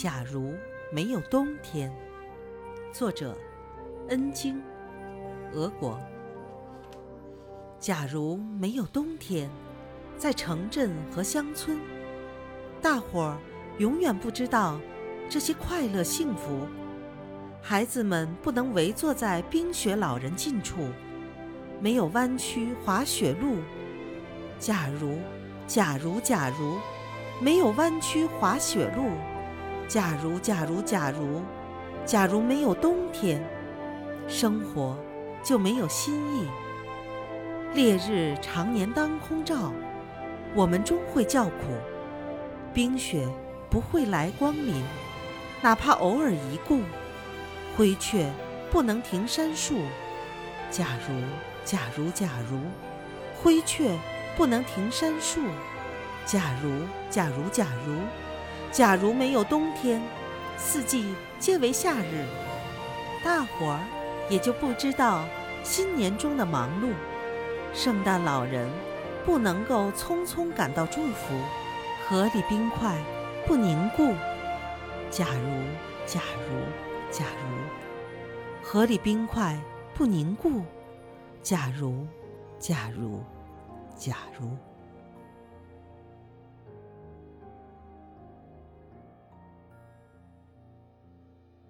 假如没有冬天，作者恩京，俄国。假如没有冬天，在城镇和乡村，大伙儿永远不知道这些快乐幸福。孩子们不能围坐在冰雪老人近处，没有弯曲滑雪路。假如，假如，假如，没有弯曲滑雪路。假如，假如，假如，假如没有冬天，生活就没有新意。烈日常年当空照，我们终会叫苦。冰雪不会来光临，哪怕偶尔一顾。灰雀不能停杉树，假如，假如，假如，灰雀不能停杉树，假如，假如，假如，假如没有冬天，四季皆为夏日，大伙儿也就不知道新年中的忙碌。圣诞老人不能够匆匆赶到祝福，河里冰块不凝固，假如，假如。假如河里冰块不凝固，假如，假如，假如。